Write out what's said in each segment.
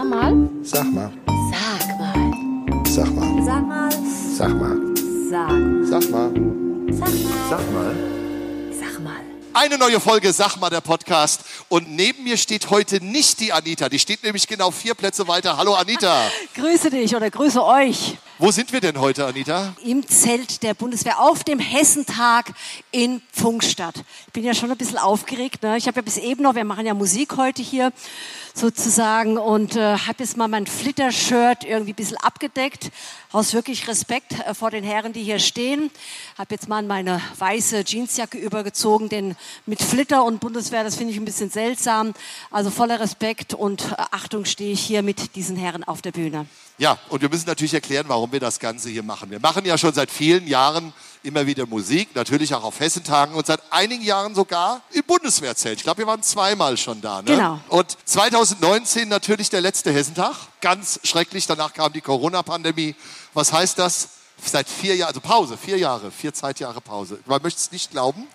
Sag mal. Sag mal. Sag mal. Sag mal. Sag mal. Sag mal. Sag. Sag mal. Sag mal. Sag mal. Sag mal. Eine neue Folge Sag mal der Podcast. Und neben mir steht heute nicht die Anita. Die steht nämlich genau vier Plätze weiter. Hallo Anita. Grüße dich oder grüße euch Wo sind wir denn heute, Anita? im Zelt der Bundeswehr auf dem Hessentag in Pfungstadt. Ich bin ja schon ein bisschen aufgeregt. Ne? Ich habe ja bis eben noch, wir machen ja Musik heute hier sozusagen und äh, habe jetzt mal mein Flitter-Shirt irgendwie ein bisschen abgedeckt. Aus wirklich Respekt äh, vor den Herren, die hier stehen. Habe jetzt mal meine weiße Jeansjacke übergezogen, denn mit Flitter und Bundeswehr, das finde ich ein bisschen seltsam. Also voller Respekt und äh, Achtung stehe ich hier mit diesen Herren auf der Bühne. Ja, und wir müssen natürlich erklären, warum wir das Ganze hier machen. Wir machen ja schon seit vielen Jahren immer wieder Musik, natürlich auch auf Hessentagen und seit einigen Jahren sogar im Bundeswehrzelt. Ich glaube, wir waren zweimal schon da. Ne? Genau. Und 2019 natürlich der letzte Hessentag. Ganz schrecklich. Danach kam die Corona-Pandemie. Was heißt das? Seit vier Jahren, also Pause, vier Jahre, vier Zeitjahre Pause. Man möchte es nicht glauben.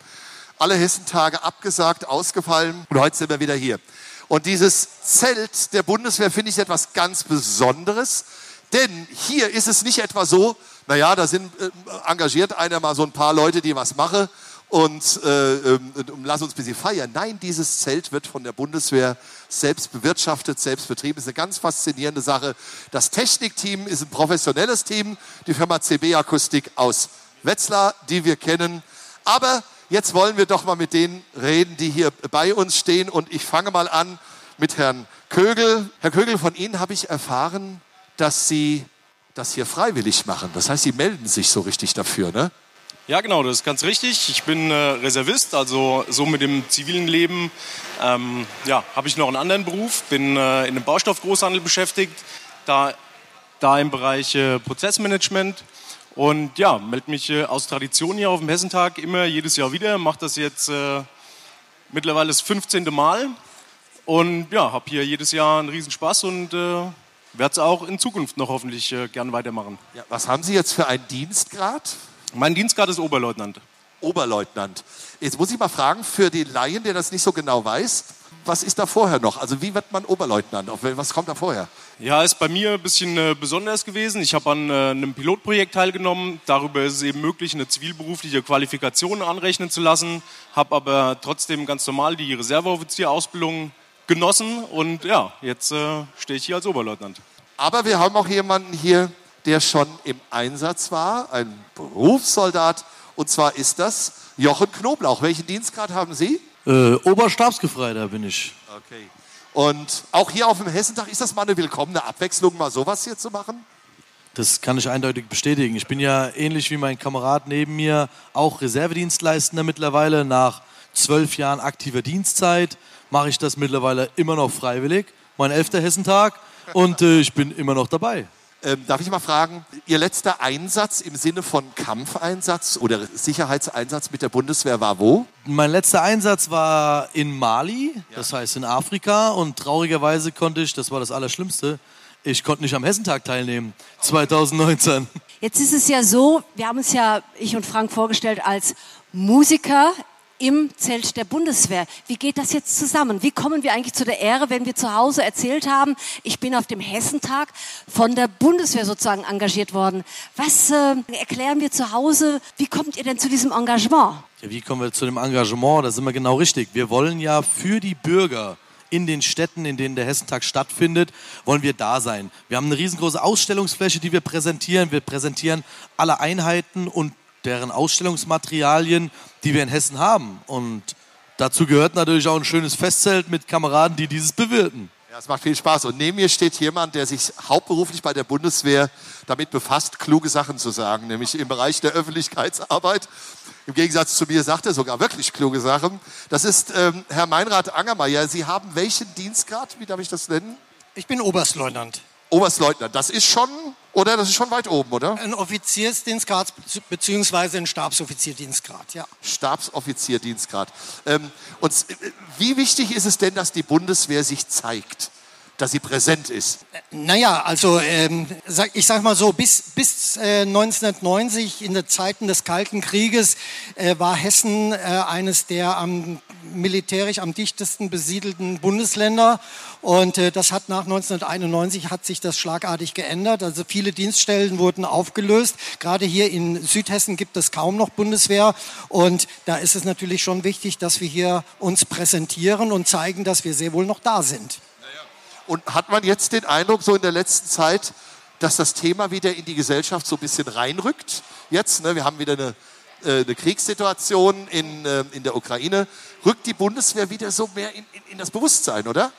Alle Hessentage abgesagt, ausgefallen und heute sind wir wieder hier. Und dieses Zelt der Bundeswehr finde ich etwas ganz Besonderes, denn hier ist es nicht etwa so, naja, da sind äh, engagiert einer mal so ein paar Leute, die was machen und äh, und lass uns ein bisschen feiern. Nein, dieses Zelt wird von der Bundeswehr selbst bewirtschaftet, selbst betrieben. Ist eine ganz faszinierende Sache. Das Technikteam ist ein professionelles Team, die Firma CB Akustik aus Wetzlar, die wir kennen. Aber jetzt wollen wir doch mal mit denen reden, die hier bei uns stehen. Und ich fange mal an mit Herrn Kögel. Herr Kögel, von Ihnen habe ich erfahren, dass Sie das hier freiwillig machen. Das heißt, Sie melden sich so richtig dafür, ne? Ja, genau, das ist ganz richtig. Ich bin äh, Reservist, also so mit dem zivilen Leben. Ähm, ja, habe ich noch einen anderen Beruf, bin äh, in einem Baustoffgroßhandel beschäftigt, da, da im Bereich äh, Prozessmanagement. Und ja, melde mich äh, aus Tradition hier auf dem Hessentag immer jedes Jahr wieder, mache das jetzt äh, mittlerweile das 15. Mal. Und ja, habe hier jedes Jahr einen Riesenspaß und äh, werde es auch in Zukunft noch hoffentlich äh, gern weitermachen. Ja, was haben Sie jetzt für einen Dienstgrad? Mein Dienstgrad ist Oberleutnant. Oberleutnant. Jetzt muss ich mal fragen, für den Laien, der das nicht so genau weiß, was ist da vorher noch? Also wie wird man Oberleutnant? Was kommt da vorher? Ja, ist bei mir ein bisschen äh, besonders gewesen. Ich habe an äh, einem Pilotprojekt teilgenommen. Darüber ist es eben möglich, eine zivilberufliche Qualifikation anrechnen zu lassen. Habe aber trotzdem ganz normal die Reserveoffizierausbildung genossen. Und ja, jetzt äh, stehe ich hier als Oberleutnant. Aber wir haben auch jemanden hier, der schon im Einsatz war, ein Berufssoldat. Und zwar ist das Jochen Knoblauch. Welchen Dienstgrad haben Sie? Äh, Oberstabsgefreiter bin ich. Okay. Und auch hier auf dem Hessentag, ist das mal eine willkommene Abwechslung, mal sowas hier zu machen? Das kann ich eindeutig bestätigen. Ich bin ja ähnlich wie mein Kamerad neben mir auch Reservedienstleistender mittlerweile. Nach zwölf Jahren aktiver Dienstzeit mache ich das mittlerweile immer noch freiwillig. Mein elfter Hessentag und äh, ich bin immer noch dabei. Ähm, darf ich mal fragen, Ihr letzter Einsatz im Sinne von Kampfeinsatz oder Sicherheitseinsatz mit der Bundeswehr war wo? Mein letzter Einsatz war in Mali, das heißt in Afrika. Und traurigerweise konnte ich, das war das Allerschlimmste, ich konnte nicht am Hessentag teilnehmen, 2019. Jetzt ist es ja so, wir haben uns ja, ich und Frank, vorgestellt als Musiker im Zelt der Bundeswehr. Wie geht das jetzt zusammen? Wie kommen wir eigentlich zu der Ehre, wenn wir zu Hause erzählt haben, ich bin auf dem Hessentag von der Bundeswehr sozusagen engagiert worden? Was äh, erklären wir zu Hause? Wie kommt ihr denn zu diesem Engagement? Ja, wie kommen wir zu dem Engagement? Da sind wir genau richtig. Wir wollen ja für die Bürger in den Städten, in denen der Hessentag stattfindet, wollen wir da sein. Wir haben eine riesengroße Ausstellungsfläche, die wir präsentieren. Wir präsentieren alle Einheiten und deren Ausstellungsmaterialien, die wir in Hessen haben. Und dazu gehört natürlich auch ein schönes Festzelt mit Kameraden, die dieses bewirten. Ja, es macht viel Spaß. Und neben mir steht jemand, der sich hauptberuflich bei der Bundeswehr damit befasst, kluge Sachen zu sagen, nämlich im Bereich der Öffentlichkeitsarbeit. Im Gegensatz zu mir sagt er sogar wirklich kluge Sachen. Das ist ähm, Herr Meinrad Angermeier. Sie haben welchen Dienstgrad? Wie darf ich das nennen? Ich bin Oberstleutnant. Oberstleutnant. Das ist schon, oder? Das ist schon weit oben, oder? Ein Offiziersdienstgrad bzw. ein Stabsoffizierdienstgrad, ja. Stabsoffizierdienstgrad. Ähm, und s- wie wichtig ist es denn, dass die Bundeswehr sich zeigt? dass sie präsent ist? Naja, also ähm, ich sag mal so, bis, bis äh, 1990 in den Zeiten des Kalten Krieges äh, war Hessen äh, eines der am militärisch am dichtesten besiedelten Bundesländer und äh, das hat nach 1991 hat sich das schlagartig geändert. Also viele Dienststellen wurden aufgelöst. Gerade hier in Südhessen gibt es kaum noch Bundeswehr und da ist es natürlich schon wichtig, dass wir hier uns präsentieren und zeigen, dass wir sehr wohl noch da sind. Und hat man jetzt den Eindruck, so in der letzten Zeit, dass das Thema wieder in die Gesellschaft so ein bisschen reinrückt? Jetzt, ne, wir haben wieder eine, eine Kriegssituation in, äh, in der Ukraine. Rückt die Bundeswehr wieder so mehr in, in, in das Bewusstsein, oder?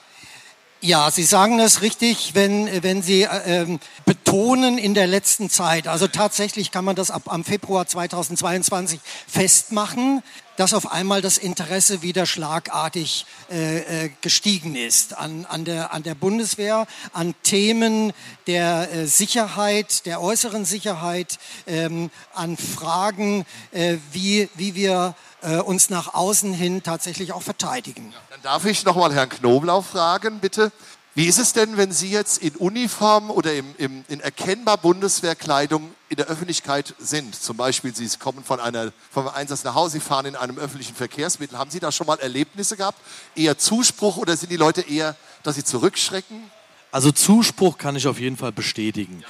Ja, Sie sagen das richtig, wenn, wenn Sie äh, ähm, betonen in der letzten Zeit. Also tatsächlich kann man das ab am Februar 2022 festmachen, dass auf einmal das Interesse wieder schlagartig äh, äh, gestiegen ist an, an, der, an der Bundeswehr, an Themen der äh, Sicherheit, der äußeren Sicherheit, ähm, an Fragen, äh, wie, wie wir äh, uns nach außen hin tatsächlich auch verteidigen. Dann darf ich noch mal Herrn Knoblauch fragen, bitte. Wie ist es denn, wenn Sie jetzt in Uniform oder im, im, in erkennbar Bundeswehrkleidung in der Öffentlichkeit sind? Zum Beispiel, Sie kommen von einer, vom Einsatz nach Hause, Sie fahren in einem öffentlichen Verkehrsmittel. Haben Sie da schon mal Erlebnisse gehabt? Eher Zuspruch oder sind die Leute eher, dass sie zurückschrecken? Also Zuspruch kann ich auf jeden Fall bestätigen.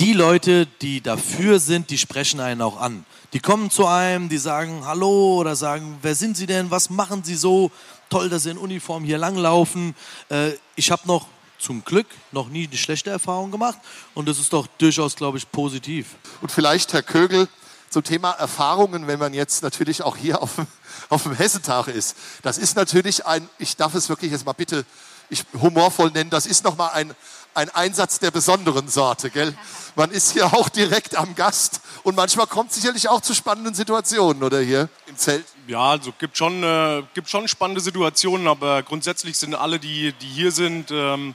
Die Leute, die dafür sind, die sprechen einen auch an. Die kommen zu einem, die sagen Hallo oder sagen, wer sind Sie denn, was machen Sie so? Toll, dass Sie in Uniform hier langlaufen. Äh, ich habe noch zum Glück noch nie eine schlechte Erfahrung gemacht und das ist doch durchaus, glaube ich, positiv. Und vielleicht, Herr Kögel, zum Thema Erfahrungen, wenn man jetzt natürlich auch hier auf, dem- auf dem Hessentag ist. Das ist natürlich ein, ich darf es wirklich jetzt mal bitte ich, humorvoll nennen, das ist nochmal ein, ein Einsatz der besonderen Sorte, gell? Man ist hier auch direkt am Gast und manchmal kommt sicherlich auch zu spannenden Situationen, oder hier im Zelt. Ja, also gibt schon, äh, gibt schon spannende Situationen, aber grundsätzlich sind alle, die, die hier sind, ähm,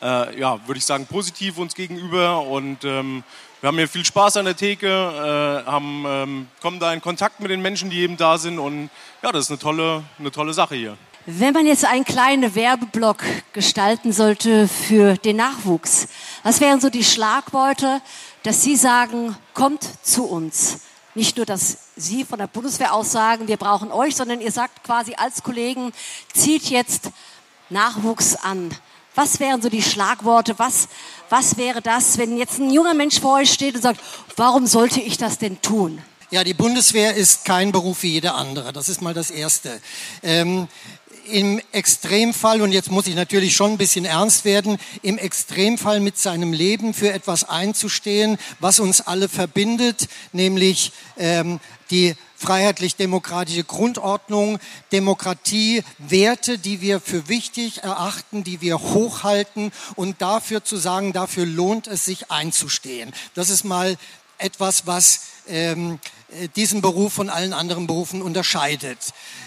äh, ja, würde ich sagen, positiv uns gegenüber und ähm, wir haben hier viel Spaß an der Theke, äh, haben, ähm, kommen da in Kontakt mit den Menschen, die eben da sind und ja, das ist eine tolle, eine tolle Sache hier. Wenn man jetzt einen kleinen Werbeblock gestalten sollte für den Nachwuchs, was wären so die Schlagworte, dass Sie sagen, kommt zu uns? Nicht nur, dass Sie von der Bundeswehr aus sagen, wir brauchen euch, sondern ihr sagt quasi als Kollegen, zieht jetzt Nachwuchs an. Was wären so die Schlagworte? Was, was wäre das, wenn jetzt ein junger Mensch vor euch steht und sagt, warum sollte ich das denn tun? Ja, die Bundeswehr ist kein Beruf wie jeder andere. Das ist mal das Erste. Ähm, Im Extremfall, und jetzt muss ich natürlich schon ein bisschen ernst werden, im Extremfall mit seinem Leben für etwas einzustehen, was uns alle verbindet, nämlich ähm, die freiheitlich-demokratische Grundordnung, Demokratie, Werte, die wir für wichtig erachten, die wir hochhalten und dafür zu sagen, dafür lohnt es sich einzustehen. Das ist mal etwas, was ähm, äh, diesen Beruf von allen anderen Berufen unterscheidet.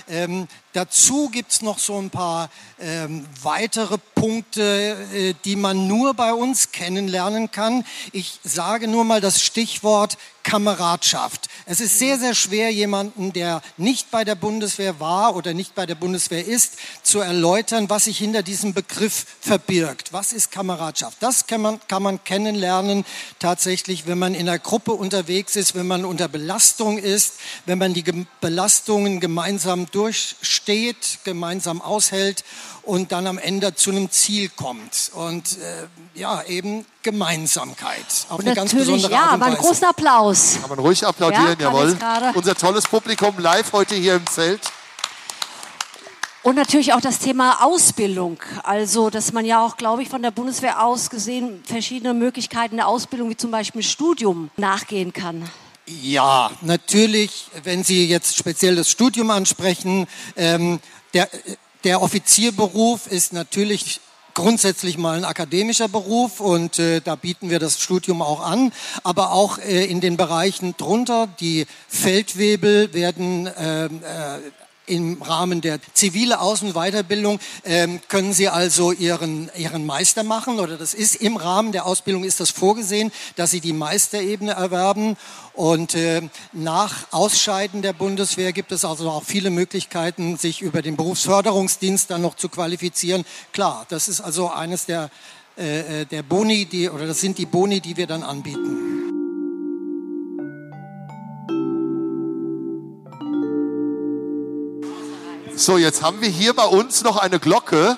Ähm, dazu gibt's noch so ein paar ähm, weitere Punkte, äh, die man nur bei uns kennenlernen kann. Ich sage nur mal das Stichwort Kameradschaft. Es ist sehr, sehr schwer, jemanden, der nicht bei der Bundeswehr war oder nicht bei der Bundeswehr ist, zu erläutern, was sich hinter diesem Begriff verbirgt. Was ist Kameradschaft? Das kann man, kann man kennenlernen tatsächlich, wenn man in einer Gruppe unterwegs ist, wenn man unter Belastung ist, wenn man die Belastungen gemeinsam durchsteht, gemeinsam aushält und dann am Ende zu einem Ziel kommt. Und äh, ja, eben Gemeinsamkeit. Auf Und eine ganz natürlich, besondere ja, Art und aber einen Weise. großen Applaus. Kann man ruhig applaudieren, Ja, jawohl. Unser tolles Publikum live heute hier im Zelt. Und natürlich auch das Thema Ausbildung. Also, dass man ja auch, glaube ich, von der Bundeswehr aus gesehen verschiedene Möglichkeiten der Ausbildung, wie zum Beispiel Studium, nachgehen kann. Ja, natürlich, wenn Sie jetzt speziell das Studium ansprechen, ähm, der, der Offizierberuf ist natürlich grundsätzlich mal ein akademischer Beruf und äh, da bieten wir das Studium auch an, aber auch äh, in den Bereichen drunter, die Feldwebel werden ähm, äh, im Rahmen der zivile Aus- und Weiterbildung ähm, können Sie also Ihren, Ihren Meister machen oder das ist im Rahmen der Ausbildung ist das vorgesehen, dass Sie die Meisterebene erwerben und äh, nach Ausscheiden der Bundeswehr gibt es also auch viele Möglichkeiten, sich über den Berufsförderungsdienst dann noch zu qualifizieren. Klar, das ist also eines der, äh, äh der Boni, die, oder das sind die Boni, die wir dann anbieten. So, jetzt haben wir hier bei uns noch eine Glocke.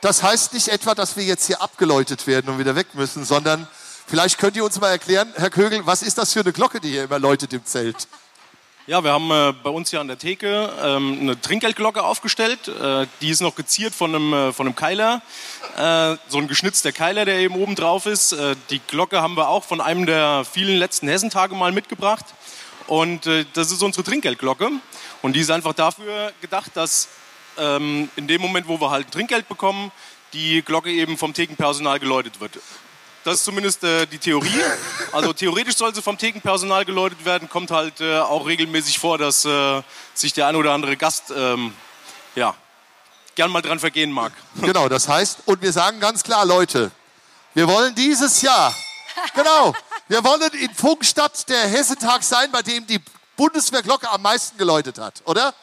Das heißt nicht etwa, dass wir jetzt hier abgeläutet werden und wieder weg müssen, sondern vielleicht könnt ihr uns mal erklären, Herr Kögel, was ist das für eine Glocke, die hier immer läutet im Zelt? Ja, wir haben äh, bei uns hier an der Theke ähm, eine Trinkgeldglocke aufgestellt. Äh, die ist noch geziert von einem, äh, von einem Keiler. Äh, so ein geschnitzter Keiler, der eben oben drauf ist. Äh, die Glocke haben wir auch von einem der vielen letzten Hessentage mal mitgebracht. Und äh, das ist unsere Trinkgeldglocke. Und die ist einfach dafür gedacht, dass ähm, in dem Moment, wo wir halt Trinkgeld bekommen, die Glocke eben vom Thekenpersonal geläutet wird. Das ist zumindest äh, die Theorie. Also theoretisch soll sie vom Thekenpersonal geläutet werden. Kommt halt äh, auch regelmäßig vor, dass äh, sich der ein oder andere Gast ähm, ja, gern mal dran vergehen mag. Genau, das heißt, und wir sagen ganz klar, Leute, wir wollen dieses Jahr, genau, wir wollen in Funkstadt der Hessentag sein, bei dem die Bundeswehrglocke am meisten geläutet hat, oder?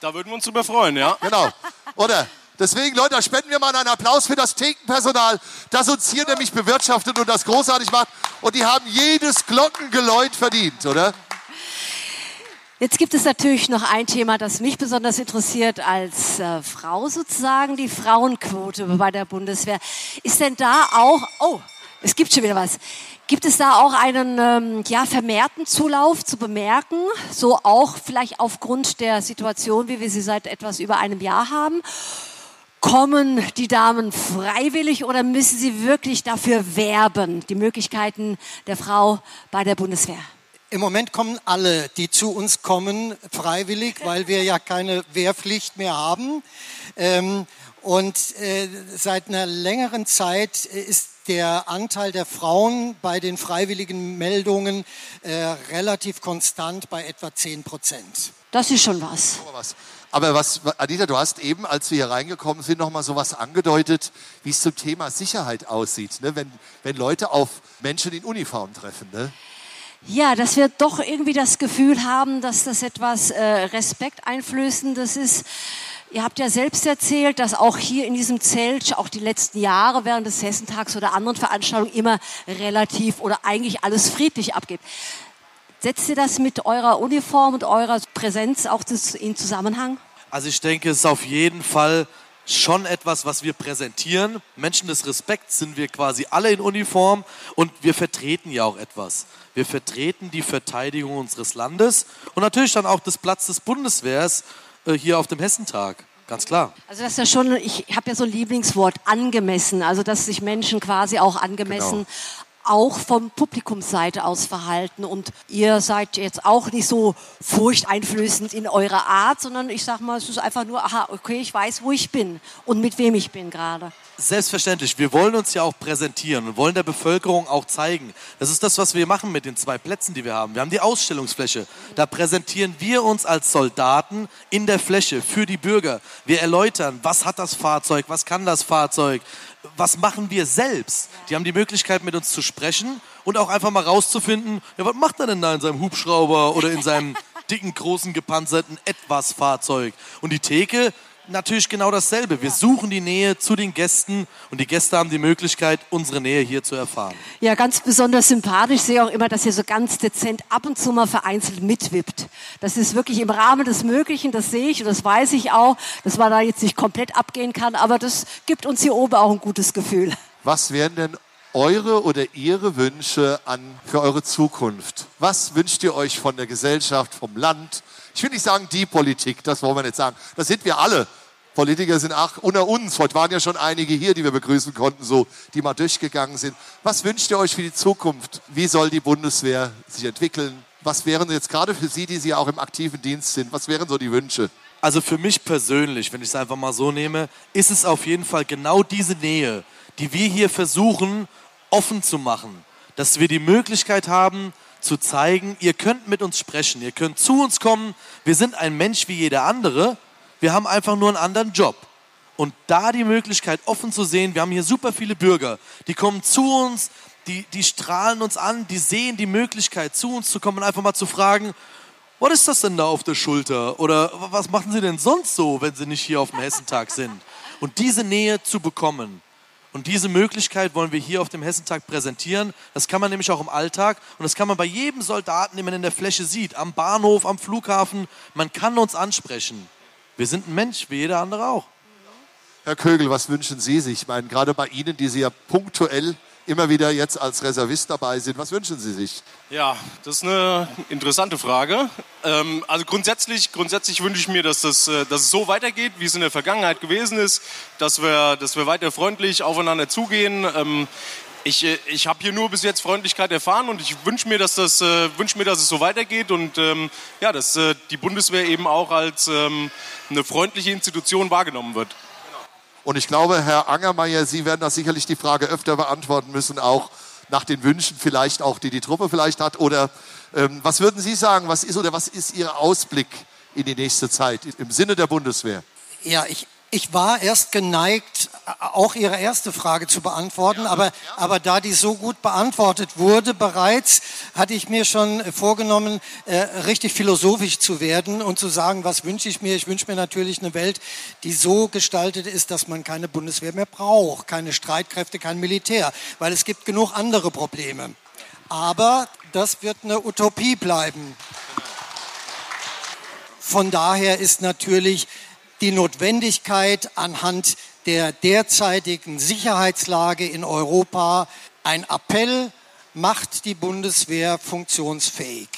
Da würden wir uns drüber freuen, ja. Genau, oder? Deswegen, Leute, da spenden wir mal einen Applaus für das Thekenpersonal, das uns hier nämlich bewirtschaftet und das großartig macht. Und die haben jedes Glockengeläut verdient, oder? Jetzt gibt es natürlich noch ein Thema, das mich besonders interessiert als äh, Frau sozusagen, die Frauenquote bei der Bundeswehr. Ist denn da auch, oh, es gibt schon wieder was. Gibt es da auch einen ähm, ja, vermehrten Zulauf zu bemerken? So auch vielleicht aufgrund der Situation, wie wir sie seit etwas über einem Jahr haben? Kommen die Damen freiwillig oder müssen sie wirklich dafür werben, die Möglichkeiten der Frau bei der Bundeswehr? Im Moment kommen alle, die zu uns kommen, freiwillig, weil wir ja keine Wehrpflicht mehr haben. Ähm, und äh, seit einer längeren Zeit ist der Anteil der Frauen bei den freiwilligen Meldungen äh, relativ konstant bei etwa 10 Prozent. Das ist schon was. Aber was, Anita, du hast eben, als wir hier reingekommen sind, noch mal so was angedeutet, wie es zum Thema Sicherheit aussieht, ne? wenn, wenn Leute auf Menschen in Uniform treffen. Ne? Ja, dass wir doch irgendwie das Gefühl haben, dass das etwas äh, Respekteinflößendes ist. Ihr habt ja selbst erzählt, dass auch hier in diesem Zelt, auch die letzten Jahre während des Hessentags oder anderen Veranstaltungen immer relativ oder eigentlich alles friedlich abgeht. Setzt ihr das mit eurer Uniform und eurer Präsenz auch in Zusammenhang? Also ich denke, es ist auf jeden Fall schon etwas, was wir präsentieren. Menschen des Respekts sind wir quasi alle in Uniform und wir vertreten ja auch etwas. Wir vertreten die Verteidigung unseres Landes und natürlich dann auch des Platz des Bundeswehrs hier auf dem Hessentag. Ganz klar. Also das ist ja schon, ich habe ja so ein Lieblingswort, angemessen. Also dass sich Menschen quasi auch angemessen genau auch vom Publikumsseite aus verhalten. Und ihr seid jetzt auch nicht so furchteinflößend in eurer Art, sondern ich sag mal, es ist einfach nur, aha, okay, ich weiß, wo ich bin und mit wem ich bin gerade. Selbstverständlich. Wir wollen uns ja auch präsentieren und wollen der Bevölkerung auch zeigen. Das ist das, was wir machen mit den zwei Plätzen, die wir haben. Wir haben die Ausstellungsfläche. Da präsentieren wir uns als Soldaten in der Fläche für die Bürger. Wir erläutern, was hat das Fahrzeug, was kann das Fahrzeug, was machen wir selbst. Die haben die Möglichkeit, mit uns zu sprechen und auch einfach mal rauszufinden, ja, was macht er denn da in seinem Hubschrauber oder in seinem dicken, großen, gepanzerten Etwas-Fahrzeug. Und die Theke natürlich genau dasselbe. Wir suchen die Nähe zu den Gästen und die Gäste haben die Möglichkeit, unsere Nähe hier zu erfahren. Ja, ganz besonders sympathisch Ich sehe auch immer, dass ihr so ganz dezent ab und zu mal vereinzelt mitwippt. Das ist wirklich im Rahmen des Möglichen, das sehe ich und das weiß ich auch, dass man da jetzt nicht komplett abgehen kann, aber das gibt uns hier oben auch ein gutes Gefühl. Was wären denn eure oder ihre Wünsche an für eure Zukunft? Was wünscht ihr euch von der Gesellschaft, vom Land? Ich will nicht sagen die Politik, das wollen wir nicht sagen. Das sind wir alle. Politiker sind auch unter uns. Heute waren ja schon einige hier, die wir begrüßen konnten, so, die mal durchgegangen sind. Was wünscht ihr euch für die Zukunft? Wie soll die Bundeswehr sich entwickeln? Was wären jetzt gerade für Sie, die Sie auch im aktiven Dienst sind, was wären so die Wünsche? Also für mich persönlich, wenn ich es einfach mal so nehme, ist es auf jeden Fall genau diese Nähe, die wir hier versuchen offen zu machen. Dass wir die Möglichkeit haben, zu zeigen, ihr könnt mit uns sprechen, ihr könnt zu uns kommen, wir sind ein Mensch wie jeder andere, wir haben einfach nur einen anderen Job. Und da die Möglichkeit offen zu sehen, wir haben hier super viele Bürger, die kommen zu uns, die, die strahlen uns an, die sehen die Möglichkeit, zu uns zu kommen und einfach mal zu fragen, was ist das denn da auf der Schulter? Oder was machen Sie denn sonst so, wenn Sie nicht hier auf dem Hessentag sind? Und diese Nähe zu bekommen. Und diese Möglichkeit wollen wir hier auf dem Hessentag präsentieren. Das kann man nämlich auch im Alltag und das kann man bei jedem Soldaten, den man in der Fläche sieht, am Bahnhof, am Flughafen. Man kann uns ansprechen. Wir sind ein Mensch, wie jeder andere auch. Herr Kögel, was wünschen Sie sich? Ich meine, gerade bei Ihnen, die Sie ja punktuell immer wieder jetzt als Reservist dabei sind, was wünschen Sie sich? Ja, das ist eine interessante Frage. Ähm, also grundsätzlich, grundsätzlich wünsche ich mir, dass, das, äh, dass es so weitergeht, wie es in der Vergangenheit gewesen ist, dass wir, dass wir weiter freundlich aufeinander zugehen. Ähm, ich, äh, ich habe hier nur bis jetzt Freundlichkeit erfahren und ich wünsche mir, dass das, äh, wünsch mir, dass es so weitergeht und ähm, ja, dass äh, die Bundeswehr eben auch als ähm, eine freundliche Institution wahrgenommen wird. Und ich glaube, Herr Angermeier, Sie werden das sicherlich die Frage öfter beantworten müssen, auch nach den Wünschen vielleicht auch, die die Truppe vielleicht hat. Oder ähm, was würden Sie sagen, was ist oder was ist Ihr Ausblick in die nächste Zeit im Sinne der Bundeswehr? Ja, ich, ich war erst geneigt, auch Ihre erste Frage zu beantworten, aber, aber da die so gut beantwortet wurde bereits, hatte ich mir schon vorgenommen, äh, richtig philosophisch zu werden und zu sagen, was wünsche ich mir? Ich wünsche mir natürlich eine Welt, die so gestaltet ist, dass man keine Bundeswehr mehr braucht, keine Streitkräfte, kein Militär, weil es gibt genug andere Probleme. Aber das wird eine Utopie bleiben. Von daher ist natürlich die Notwendigkeit anhand der derzeitigen Sicherheitslage in Europa ein Appell, macht die Bundeswehr funktionsfähig.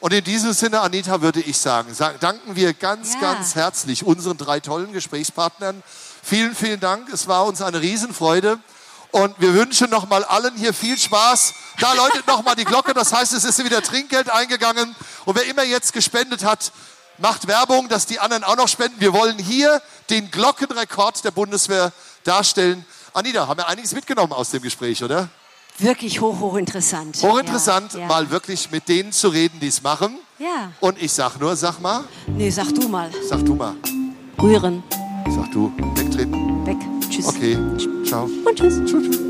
Und in diesem Sinne, Anita, würde ich sagen, danken wir ganz, Ja. ganz herzlich unseren drei tollen Gesprächspartnern. Vielen, vielen Dank. Es war uns eine Riesenfreude. Und wir wünschen nochmal allen hier viel Spaß. Da läutet nochmal die Glocke. Das heißt, es ist wieder Trinkgeld eingegangen. Und wer immer jetzt gespendet hat, macht Werbung, dass die anderen auch noch spenden. Wir wollen hier den Glockenrekord der Bundeswehr darstellen. Anita, haben wir einiges mitgenommen aus dem Gespräch, oder? Wirklich hoch, hochinteressant. Hochinteressant, Ja, ja. mal wirklich mit denen zu reden, die es machen. Ja. Und ich sag nur, sag mal, Nee, sag du mal. sag du mal, Rühren. sag du, wegtreten. Weg. Tschüss. Okay, ciao. Und tschüss. Tschüss.